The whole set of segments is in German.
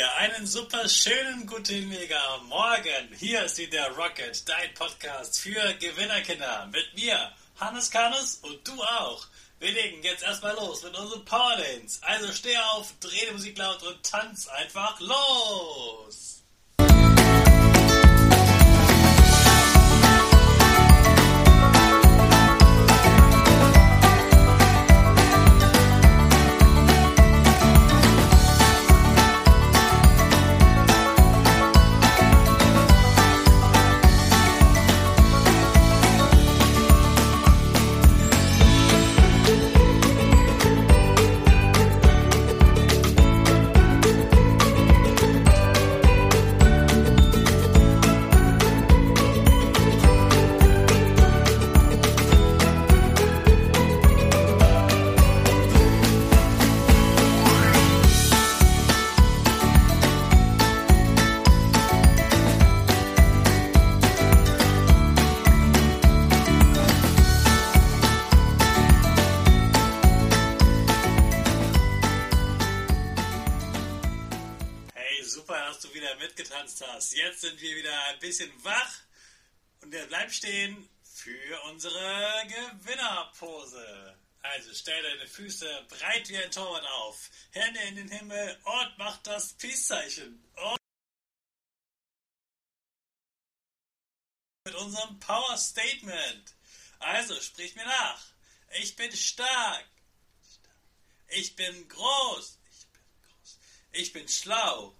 dir einen super schönen guten mega Morgen. Hier ist wieder Rocket, dein Podcast für Gewinnerkinder. Mit mir, Hannes Kannes und du auch. Wir legen jetzt erstmal los mit unserem Power Dance. Also steh auf, dreh die Musik laut und tanz einfach los. Mitgetanzt hast. Jetzt sind wir wieder ein bisschen wach und wir bleiben stehen für unsere Gewinnerpose. Also stell deine Füße breit wie ein Torwart auf, Hände in den Himmel und mach das Peace-Zeichen. Mit unserem Power Statement. Also sprich mir nach. Ich bin stark. Ich bin groß. Ich bin groß.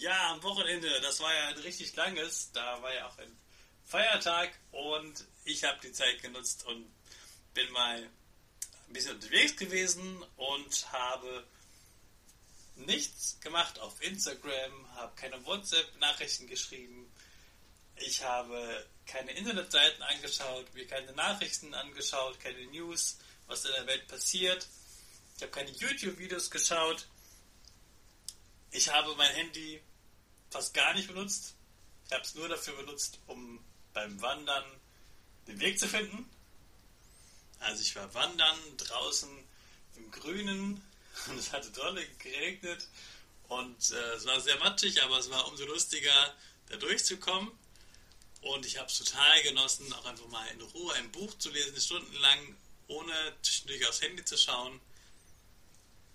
Ja, am Wochenende, das war ja ein richtig langes, da war ja auch ein Feiertag und ich habe die Zeit genutzt und bin mal ein bisschen unterwegs gewesen und habe nichts gemacht auf Instagram, habe keine WhatsApp-Nachrichten geschrieben, ich habe keine Internetseiten angeschaut, mir keine Nachrichten angeschaut, keine News, was in der Welt passiert. Ich habe keine YouTube-Videos geschaut. Ich habe mein Handy fast gar nicht benutzt. Ich habe es nur dafür benutzt, um beim Wandern den Weg zu finden. Also ich war wandern draußen im Grünen und es hatte dolle geregnet und äh, es war sehr matschig, aber es war umso lustiger, da durchzukommen. Und ich habe es total genossen, auch einfach mal in Ruhe ein Buch zu lesen, stundenlang, ohne zwischendurch aufs Handy zu schauen.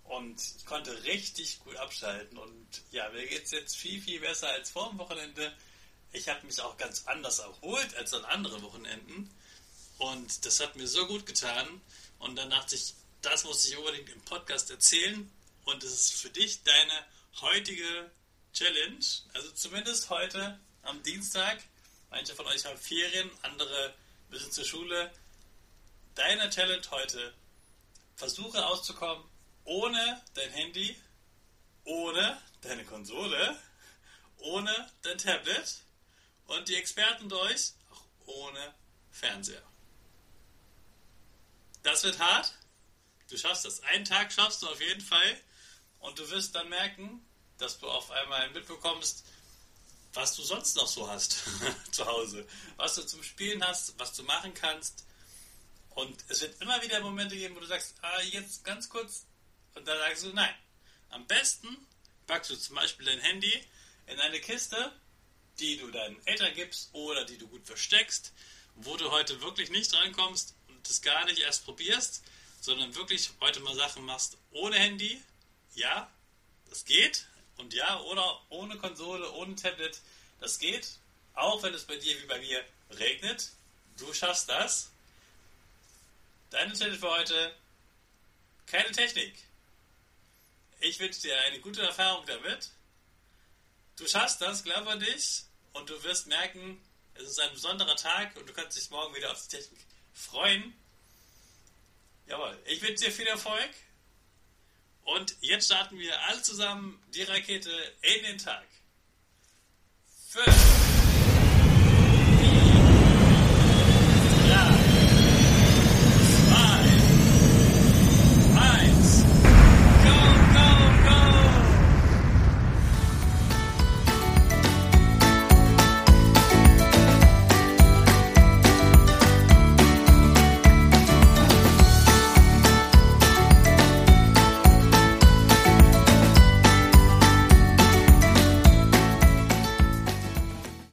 Und ich konnte richtig gut abschalten. Und ja, mir geht es jetzt viel, viel besser als vor dem Wochenende. Ich habe mich auch ganz anders erholt als an anderen Wochenenden. Und das hat mir so gut getan. Und dann dachte ich, das muss ich unbedingt im Podcast erzählen. Und es ist für dich deine heutige Challenge. Also zumindest heute am Dienstag. Manche von euch haben Ferien, andere müssen zur Schule. Deine Challenge heute. Versuche auszukommen ohne dein Handy, ohne deine Konsole, ohne dein Tablet und die Experten durch auch ohne Fernseher. Das wird hart. Du schaffst das. Einen Tag schaffst du auf jeden Fall und du wirst dann merken, dass du auf einmal mitbekommst, was du sonst noch so hast zu Hause, was du zum Spielen hast, was du machen kannst. Und es wird immer wieder Momente geben, wo du sagst, ah, jetzt ganz kurz, und dann sagst du, nein. Am besten packst du zum Beispiel dein Handy in eine Kiste, die du deinen Eltern gibst oder die du gut versteckst, wo du heute wirklich nicht reinkommst und das gar nicht erst probierst, sondern wirklich heute mal Sachen machst ohne Handy. Ja, das geht. Und ja, oder ohne Konsole, ohne Tablet, das geht. Auch wenn es bei dir wie bei mir regnet. Du schaffst das. Deine Challenge für heute: keine Technik. Ich wünsche dir eine gute Erfahrung damit. Du schaffst das, glaub an dich. Und du wirst merken, es ist ein besonderer Tag und du kannst dich morgen wieder auf die Technik freuen. Jawohl, ich wünsche dir viel Erfolg. Und jetzt starten wir alle zusammen die Rakete in den Tag. Fünf.